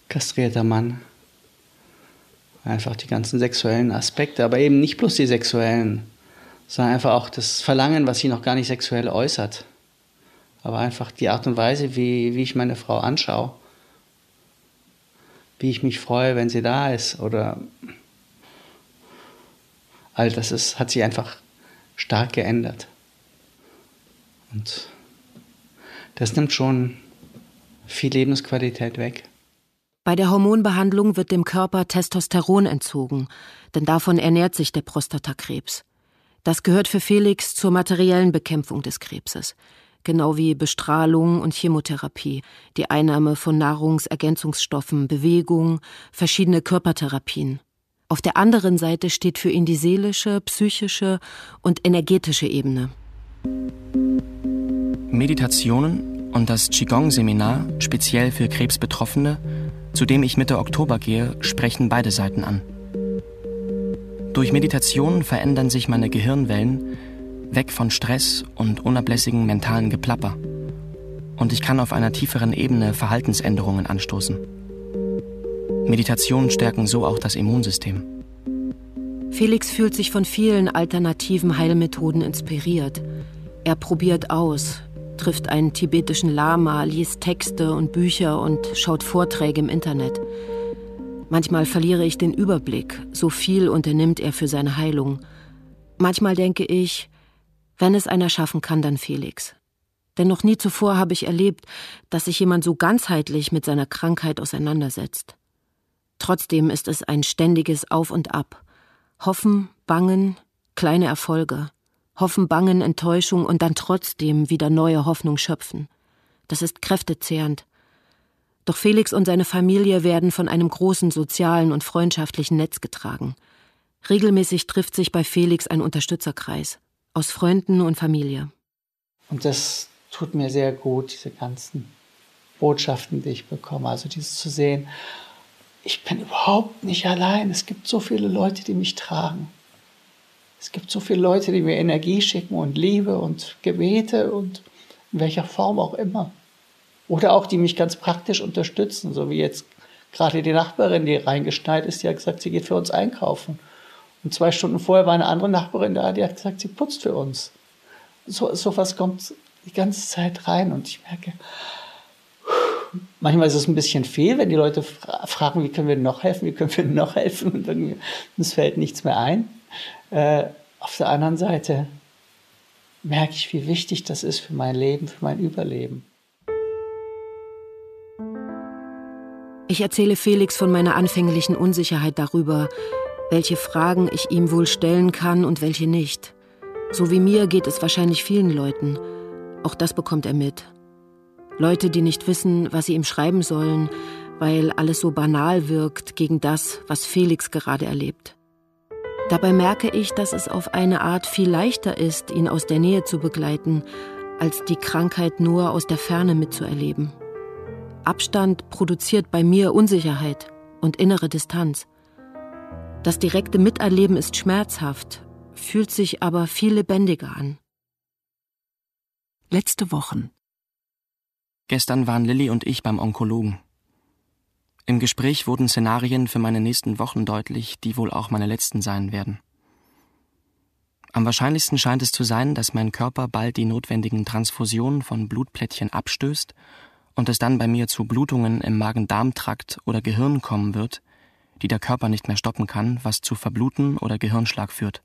kastrierter Mann. Einfach die ganzen sexuellen Aspekte, aber eben nicht bloß die sexuellen, sondern einfach auch das Verlangen, was sie noch gar nicht sexuell äußert. Aber einfach die Art und Weise, wie, wie ich meine Frau anschaue. Wie ich mich freue, wenn sie da ist. Oder all das ist, hat sich einfach stark geändert. Und das nimmt schon viel Lebensqualität weg. Bei der Hormonbehandlung wird dem Körper Testosteron entzogen, denn davon ernährt sich der Prostatakrebs. Das gehört für Felix zur materiellen Bekämpfung des Krebses, genau wie Bestrahlung und Chemotherapie, die Einnahme von Nahrungsergänzungsstoffen, Bewegung, verschiedene Körpertherapien. Auf der anderen Seite steht für ihn die seelische, psychische und energetische Ebene. Meditationen und das Qigong-Seminar, speziell für Krebsbetroffene, zu dem ich Mitte Oktober gehe, sprechen beide Seiten an. Durch Meditation verändern sich meine Gehirnwellen weg von Stress und unablässigen mentalen Geplapper. Und ich kann auf einer tieferen Ebene Verhaltensänderungen anstoßen. Meditationen stärken so auch das Immunsystem. Felix fühlt sich von vielen alternativen Heilmethoden inspiriert. Er probiert aus, trifft einen tibetischen Lama, liest Texte und Bücher und schaut Vorträge im Internet. Manchmal verliere ich den Überblick, so viel unternimmt er für seine Heilung. Manchmal denke ich, wenn es einer schaffen kann, dann Felix. Denn noch nie zuvor habe ich erlebt, dass sich jemand so ganzheitlich mit seiner Krankheit auseinandersetzt. Trotzdem ist es ein ständiges Auf und Ab. Hoffen, Bangen, kleine Erfolge. Hoffen, Bangen, Enttäuschung und dann trotzdem wieder neue Hoffnung schöpfen. Das ist kräftezehrend. Doch Felix und seine Familie werden von einem großen sozialen und freundschaftlichen Netz getragen. Regelmäßig trifft sich bei Felix ein Unterstützerkreis aus Freunden und Familie. Und das tut mir sehr gut, diese ganzen Botschaften, die ich bekomme. Also dieses zu sehen, ich bin überhaupt nicht allein. Es gibt so viele Leute, die mich tragen. Es gibt so viele Leute, die mir Energie schicken und Liebe und Gebete und in welcher Form auch immer. Oder auch die mich ganz praktisch unterstützen, so wie jetzt gerade die Nachbarin, die reingeschneit ist, die hat gesagt, sie geht für uns einkaufen. Und zwei Stunden vorher war eine andere Nachbarin da, die hat gesagt, sie putzt für uns. So, so was kommt die ganze Zeit rein und ich merke, manchmal ist es ein bisschen fehl, wenn die Leute fragen, wie können wir noch helfen, wie können wir noch helfen und irgendwie, fällt nichts mehr ein. Äh, auf der anderen Seite merke ich, wie wichtig das ist für mein Leben, für mein Überleben. Ich erzähle Felix von meiner anfänglichen Unsicherheit darüber, welche Fragen ich ihm wohl stellen kann und welche nicht. So wie mir geht es wahrscheinlich vielen Leuten. Auch das bekommt er mit. Leute, die nicht wissen, was sie ihm schreiben sollen, weil alles so banal wirkt gegen das, was Felix gerade erlebt. Dabei merke ich, dass es auf eine Art viel leichter ist, ihn aus der Nähe zu begleiten, als die Krankheit nur aus der Ferne mitzuerleben. Abstand produziert bei mir Unsicherheit und innere Distanz. Das direkte Miterleben ist schmerzhaft, fühlt sich aber viel lebendiger an. Letzte Wochen. Gestern waren Lilly und ich beim Onkologen. Im Gespräch wurden Szenarien für meine nächsten Wochen deutlich, die wohl auch meine letzten sein werden. Am wahrscheinlichsten scheint es zu sein, dass mein Körper bald die notwendigen Transfusionen von Blutplättchen abstößt und es dann bei mir zu Blutungen im Magen-Darm-Trakt oder Gehirn kommen wird, die der Körper nicht mehr stoppen kann, was zu Verbluten oder Gehirnschlag führt.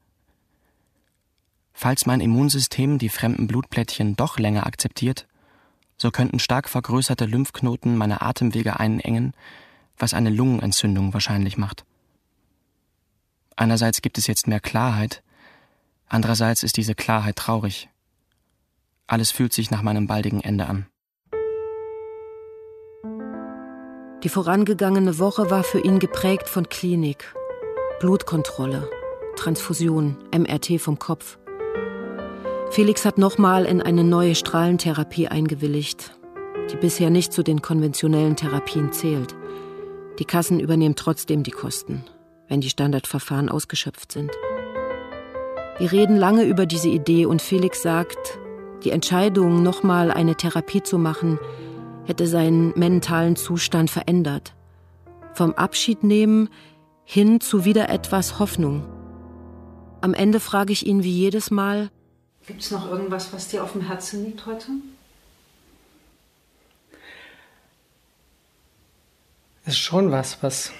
Falls mein Immunsystem die fremden Blutplättchen doch länger akzeptiert, so könnten stark vergrößerte Lymphknoten meine Atemwege einengen, was eine Lungenentzündung wahrscheinlich macht. Einerseits gibt es jetzt mehr Klarheit, andererseits ist diese Klarheit traurig. Alles fühlt sich nach meinem baldigen Ende an. Die vorangegangene Woche war für ihn geprägt von Klinik, Blutkontrolle, Transfusion, MRT vom Kopf. Felix hat nochmal in eine neue Strahlentherapie eingewilligt, die bisher nicht zu den konventionellen Therapien zählt. Die Kassen übernehmen trotzdem die Kosten, wenn die Standardverfahren ausgeschöpft sind. Wir reden lange über diese Idee und Felix sagt, die Entscheidung, nochmal eine Therapie zu machen, hätte seinen mentalen Zustand verändert. Vom Abschied nehmen hin zu wieder etwas Hoffnung. Am Ende frage ich ihn wie jedes Mal: Gibt es noch irgendwas, was dir auf dem Herzen liegt heute? Es ist schon was, was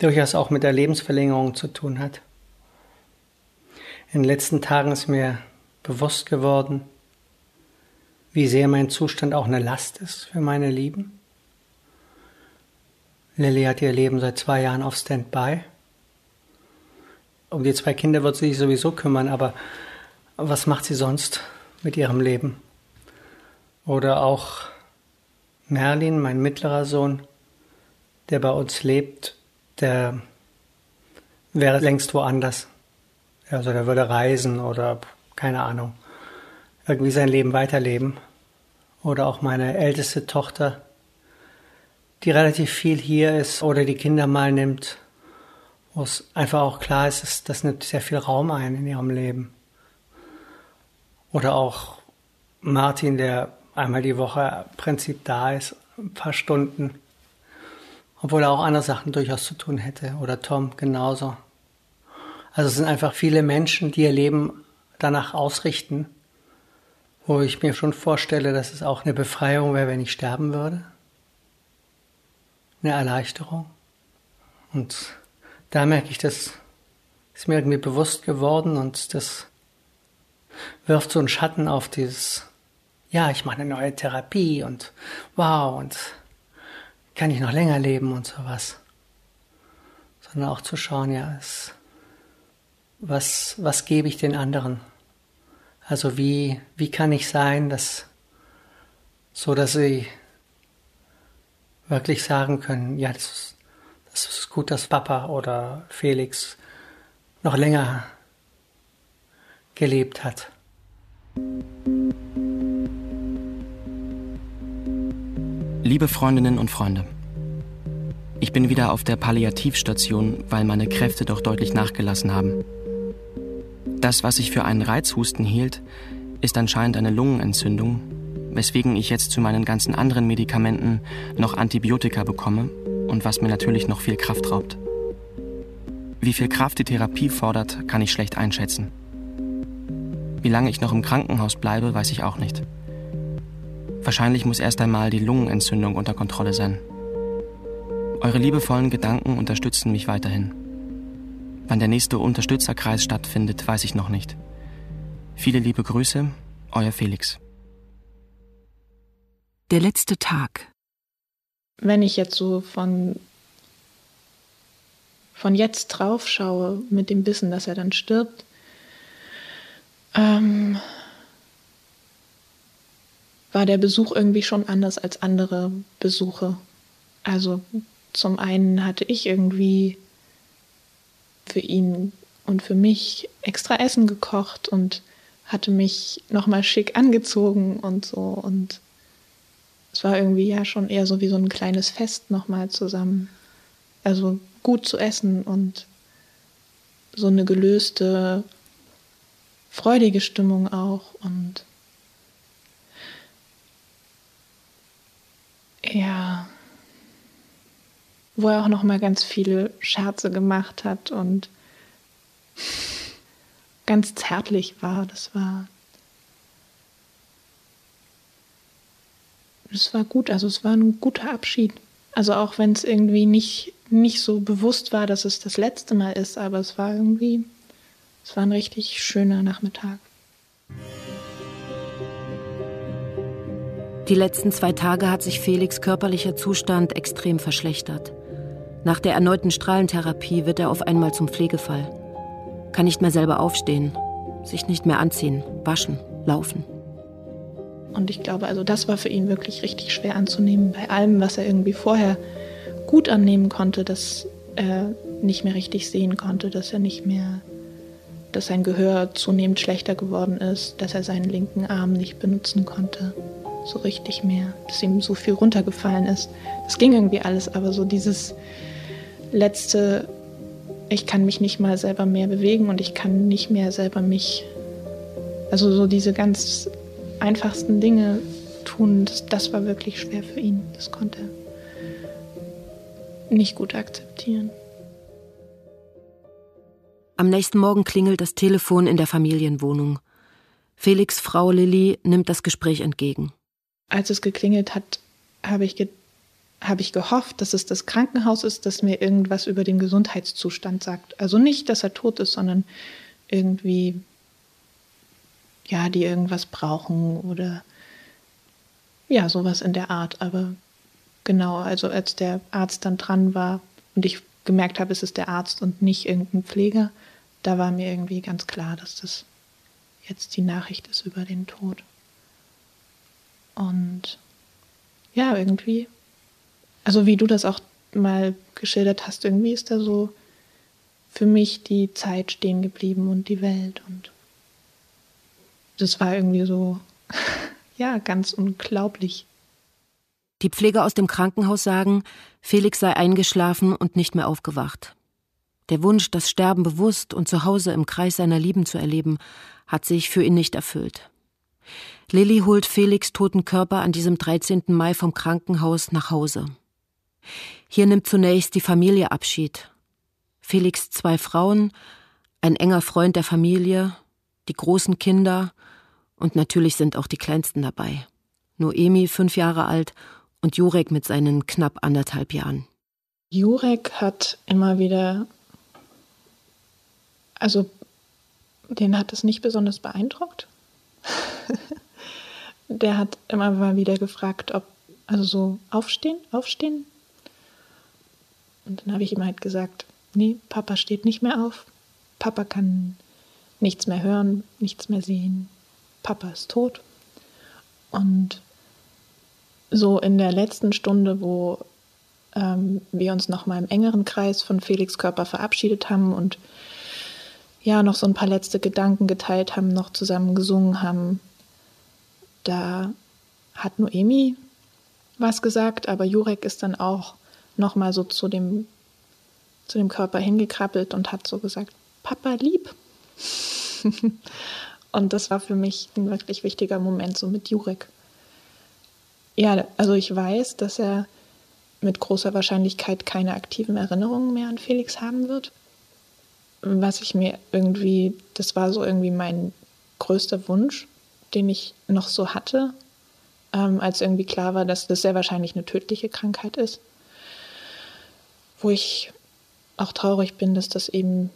durchaus auch mit der Lebensverlängerung zu tun hat. In den letzten Tagen ist mir bewusst geworden, wie sehr mein Zustand auch eine Last ist für meine Lieben. Lilly hat ihr Leben seit zwei Jahren auf Standby. Um die zwei Kinder wird sie sich sowieso kümmern, aber was macht sie sonst mit ihrem Leben? Oder auch Merlin, mein mittlerer Sohn, der bei uns lebt, der wäre längst woanders. Also der würde reisen oder keine Ahnung, irgendwie sein Leben weiterleben. Oder auch meine älteste Tochter, die relativ viel hier ist oder die Kinder mal nimmt, wo es einfach auch klar ist, das nimmt sehr viel Raum ein in ihrem Leben. Oder auch Martin, der einmal die Woche im Prinzip da ist, ein paar Stunden, obwohl er auch andere Sachen durchaus zu tun hätte. Oder Tom genauso. Also es sind einfach viele Menschen, die ihr Leben danach ausrichten, wo ich mir schon vorstelle, dass es auch eine Befreiung wäre, wenn ich sterben würde. Eine Erleichterung. Und da merke ich, das ist mir irgendwie bewusst geworden und das wirft so einen Schatten auf dieses, ja, ich mache eine neue Therapie und wow und kann ich noch länger leben und sowas. Sondern auch zu schauen, ja, es was, was gebe ich den anderen? Also wie, wie kann ich sein, dass, so dass sie wirklich sagen können, ja, das ist, das ist gut, dass Papa oder Felix noch länger gelebt hat. Liebe Freundinnen und Freunde, ich bin wieder auf der Palliativstation, weil meine Kräfte doch deutlich nachgelassen haben. Das, was ich für einen Reizhusten hielt, ist anscheinend eine Lungenentzündung, weswegen ich jetzt zu meinen ganzen anderen Medikamenten noch Antibiotika bekomme und was mir natürlich noch viel Kraft raubt. Wie viel Kraft die Therapie fordert, kann ich schlecht einschätzen. Wie lange ich noch im Krankenhaus bleibe, weiß ich auch nicht. Wahrscheinlich muss erst einmal die Lungenentzündung unter Kontrolle sein. Eure liebevollen Gedanken unterstützen mich weiterhin. Wann der nächste Unterstützerkreis stattfindet, weiß ich noch nicht. Viele liebe Grüße, euer Felix. Der letzte Tag. Wenn ich jetzt so von, von jetzt drauf schaue, mit dem Wissen, dass er dann stirbt, ähm, war der Besuch irgendwie schon anders als andere Besuche. Also zum einen hatte ich irgendwie für ihn und für mich extra Essen gekocht und hatte mich nochmal schick angezogen und so. Und es war irgendwie ja schon eher so wie so ein kleines Fest nochmal zusammen. Also gut zu essen und so eine gelöste, freudige Stimmung auch. Und ja, wo er auch noch mal ganz viele Scherze gemacht hat und ganz zärtlich war. Das war es war gut, also es war ein guter Abschied. Also auch wenn es irgendwie nicht, nicht so bewusst war, dass es das letzte Mal ist, aber es war irgendwie, es war ein richtig schöner Nachmittag. Die letzten zwei Tage hat sich Felix körperlicher Zustand extrem verschlechtert. Nach der erneuten Strahlentherapie wird er auf einmal zum Pflegefall. Kann nicht mehr selber aufstehen, sich nicht mehr anziehen, waschen, laufen. Und ich glaube, also das war für ihn wirklich richtig schwer anzunehmen. Bei allem, was er irgendwie vorher gut annehmen konnte, dass er nicht mehr richtig sehen konnte, dass er nicht mehr, dass sein Gehör zunehmend schlechter geworden ist, dass er seinen linken Arm nicht benutzen konnte, so richtig mehr, dass ihm so viel runtergefallen ist. Das ging irgendwie alles, aber so dieses letzte, ich kann mich nicht mal selber mehr bewegen und ich kann nicht mehr selber mich, also so diese ganz einfachsten Dinge tun, das, das war wirklich schwer für ihn. Das konnte er nicht gut akzeptieren. Am nächsten Morgen klingelt das Telefon in der Familienwohnung. Felix Frau Lilly nimmt das Gespräch entgegen. Als es geklingelt hat, habe ich, ge hab ich gehofft, dass es das Krankenhaus ist, das mir irgendwas über den Gesundheitszustand sagt. Also nicht, dass er tot ist, sondern irgendwie ja, die irgendwas brauchen oder ja, sowas in der Art. Aber genau, also als der Arzt dann dran war und ich gemerkt habe, es ist der Arzt und nicht irgendein Pfleger, da war mir irgendwie ganz klar, dass das jetzt die Nachricht ist über den Tod. Und ja, irgendwie, also wie du das auch mal geschildert hast, irgendwie ist da so für mich die Zeit stehen geblieben und die Welt und das war irgendwie so, ja, ganz unglaublich. Die Pfleger aus dem Krankenhaus sagen, Felix sei eingeschlafen und nicht mehr aufgewacht. Der Wunsch, das Sterben bewusst und zu Hause im Kreis seiner Lieben zu erleben, hat sich für ihn nicht erfüllt. Lilly holt Felix toten Körper an diesem 13. Mai vom Krankenhaus nach Hause. Hier nimmt zunächst die Familie Abschied. Felix zwei Frauen, ein enger Freund der Familie, die großen Kinder und natürlich sind auch die Kleinsten dabei. Noemi, fünf Jahre alt, und Jurek mit seinen knapp anderthalb Jahren. Jurek hat immer wieder, also den hat es nicht besonders beeindruckt. Der hat immer mal wieder gefragt, ob, also so aufstehen, aufstehen. Und dann habe ich ihm halt gesagt, nee, Papa steht nicht mehr auf. Papa kann nichts mehr hören, nichts mehr sehen. Papa ist tot. Und so in der letzten Stunde, wo ähm, wir uns noch mal im engeren Kreis von Felix Körper verabschiedet haben und ja noch so ein paar letzte Gedanken geteilt haben, noch zusammen gesungen haben, da hat Noemi was gesagt, aber Jurek ist dann auch noch mal so zu dem zu dem Körper hingekrabbelt und hat so gesagt, Papa lieb. und das war für mich ein wirklich wichtiger Moment so mit Jurek. Ja, also ich weiß, dass er mit großer Wahrscheinlichkeit keine aktiven Erinnerungen mehr an Felix haben wird. Was ich mir irgendwie, das war so irgendwie mein größter Wunsch, den ich noch so hatte, ähm, als irgendwie klar war, dass das sehr wahrscheinlich eine tödliche Krankheit ist. Wo ich auch traurig bin, dass das eben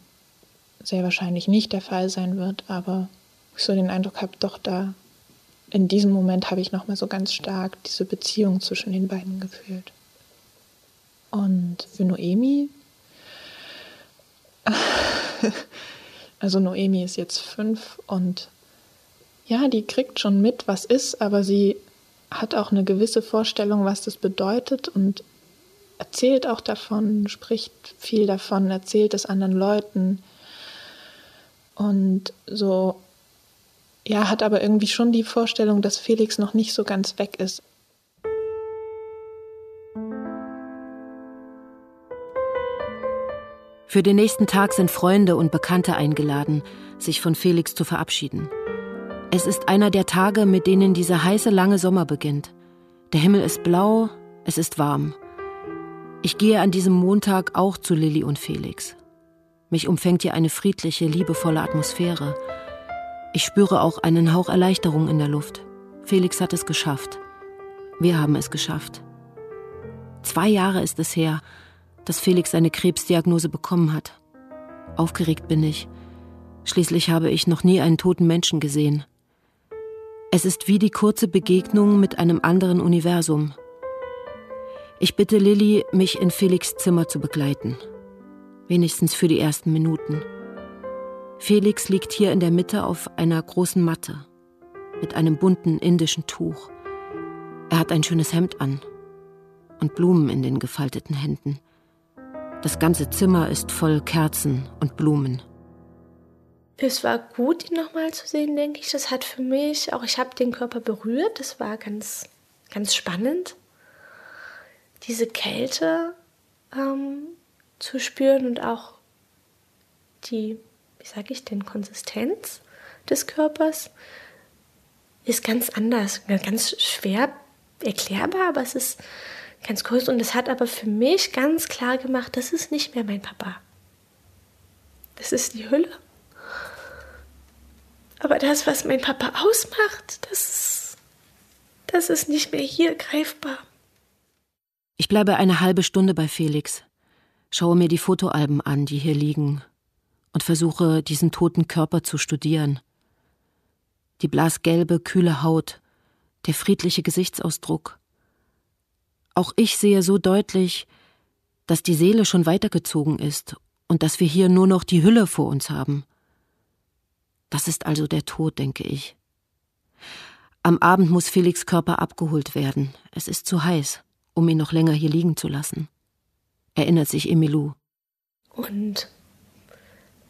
sehr wahrscheinlich nicht der Fall sein wird, aber ich so den Eindruck habe, doch da in diesem Moment habe ich nochmal so ganz stark diese Beziehung zwischen den beiden gefühlt. Und für Noemi, also Noemi ist jetzt fünf und ja, die kriegt schon mit, was ist, aber sie hat auch eine gewisse Vorstellung, was das bedeutet und erzählt auch davon, spricht viel davon, erzählt es anderen Leuten. Und so ja, hat aber irgendwie schon die Vorstellung, dass Felix noch nicht so ganz weg ist. Für den nächsten Tag sind Freunde und Bekannte eingeladen, sich von Felix zu verabschieden. Es ist einer der Tage, mit denen dieser heiße lange Sommer beginnt. Der Himmel ist blau, es ist warm. Ich gehe an diesem Montag auch zu Lilly und Felix. Mich umfängt hier eine friedliche, liebevolle Atmosphäre. Ich spüre auch einen Hauch Erleichterung in der Luft. Felix hat es geschafft. Wir haben es geschafft. Zwei Jahre ist es her, dass Felix seine Krebsdiagnose bekommen hat. Aufgeregt bin ich. Schließlich habe ich noch nie einen toten Menschen gesehen. Es ist wie die kurze Begegnung mit einem anderen Universum. Ich bitte Lilly, mich in Felix Zimmer zu begleiten. Wenigstens für die ersten Minuten. Felix liegt hier in der Mitte auf einer großen Matte. mit einem bunten indischen Tuch. Er hat ein schönes Hemd an und Blumen in den gefalteten Händen. Das ganze Zimmer ist voll Kerzen und Blumen. Es war gut, ihn nochmal zu sehen, denke ich. Das hat für mich, auch ich habe den Körper berührt, das war ganz, ganz spannend. Diese Kälte ähm, zu spüren und auch die, wie sage ich denn, Konsistenz des Körpers ist ganz anders, ganz schwer erklärbar, aber es ist ganz groß und es hat aber für mich ganz klar gemacht, das ist nicht mehr mein Papa. Das ist die Hülle. Aber das, was mein Papa ausmacht, das, das ist nicht mehr hier greifbar. Ich bleibe eine halbe Stunde bei Felix, schaue mir die Fotoalben an, die hier liegen, und versuche, diesen toten Körper zu studieren. Die blasgelbe, kühle Haut, der friedliche Gesichtsausdruck. Auch ich sehe so deutlich, dass die Seele schon weitergezogen ist und dass wir hier nur noch die Hülle vor uns haben. Das ist also der Tod, denke ich. Am Abend muss Felix Körper abgeholt werden. Es ist zu heiß, um ihn noch länger hier liegen zu lassen. Erinnert sich Emilou. Und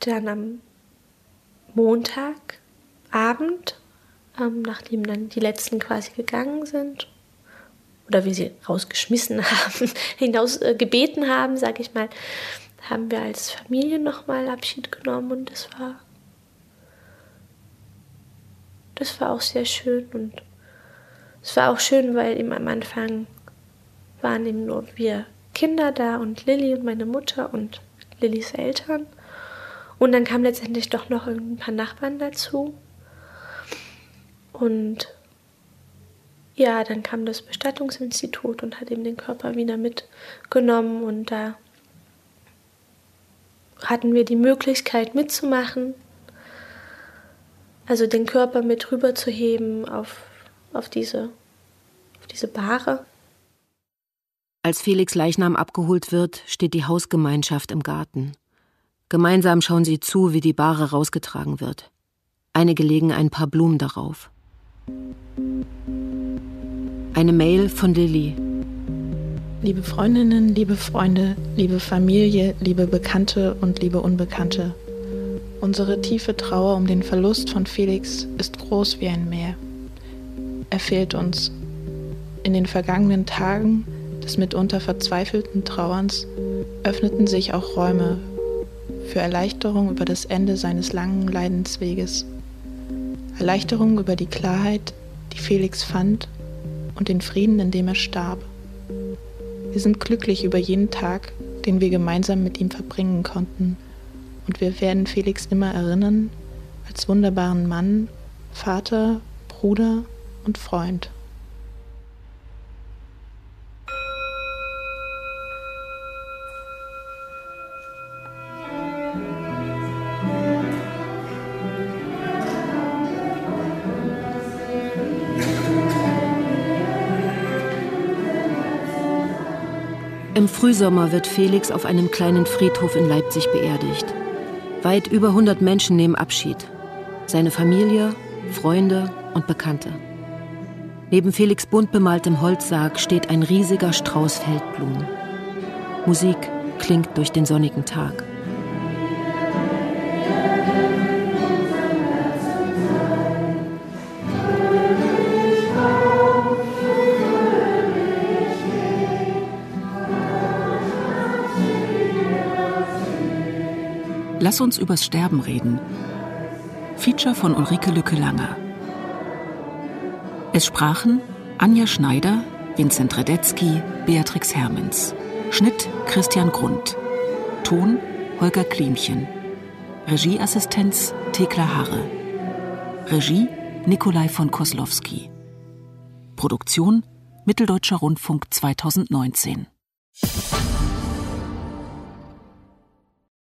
dann am Montagabend, ähm, nachdem dann die letzten quasi gegangen sind, oder wir sie rausgeschmissen haben, hinaus äh, gebeten haben, sage ich mal, haben wir als Familie nochmal Abschied genommen und das war das war auch sehr schön und es war auch schön, weil eben am Anfang waren eben nur wir Kinder da und Lilly und meine Mutter und Lillys Eltern. Und dann kamen letztendlich doch noch ein paar Nachbarn dazu. Und ja, dann kam das Bestattungsinstitut und hat eben den Körper wieder mitgenommen und da hatten wir die Möglichkeit mitzumachen, also den Körper mit rüberzuheben auf, auf, diese, auf diese Bahre. Als Felix Leichnam abgeholt wird, steht die Hausgemeinschaft im Garten. Gemeinsam schauen sie zu, wie die Bahre rausgetragen wird. Einige legen ein paar Blumen darauf. Eine Mail von Lilly. Liebe Freundinnen, liebe Freunde, liebe Familie, liebe Bekannte und liebe Unbekannte. Unsere tiefe Trauer um den Verlust von Felix ist groß wie ein Meer. Er fehlt uns. In den vergangenen Tagen des mitunter verzweifelten Trauerns öffneten sich auch Räume für Erleichterung über das Ende seines langen Leidensweges. Erleichterung über die Klarheit, die Felix fand und den Frieden, in dem er starb. Wir sind glücklich über jeden Tag, den wir gemeinsam mit ihm verbringen konnten, und wir werden Felix immer erinnern als wunderbaren Mann, Vater, Bruder und Freund. Im Frühsommer wird Felix auf einem kleinen Friedhof in Leipzig beerdigt. Weit über 100 Menschen nehmen Abschied. Seine Familie, Freunde und Bekannte. Neben Felix bunt bemaltem Holzsarg steht ein riesiger Strauß Feldblumen. Musik klingt durch den sonnigen Tag. Lass uns übers Sterben reden. Feature von Ulrike Lücke-Langer. Es sprachen Anja Schneider, Vincent Radetzky, Beatrix Hermens. Schnitt Christian Grund. Ton Holger Klimchen. Regieassistenz Thekla Harre. Regie Nikolai von Koslowski. Produktion Mitteldeutscher Rundfunk 2019.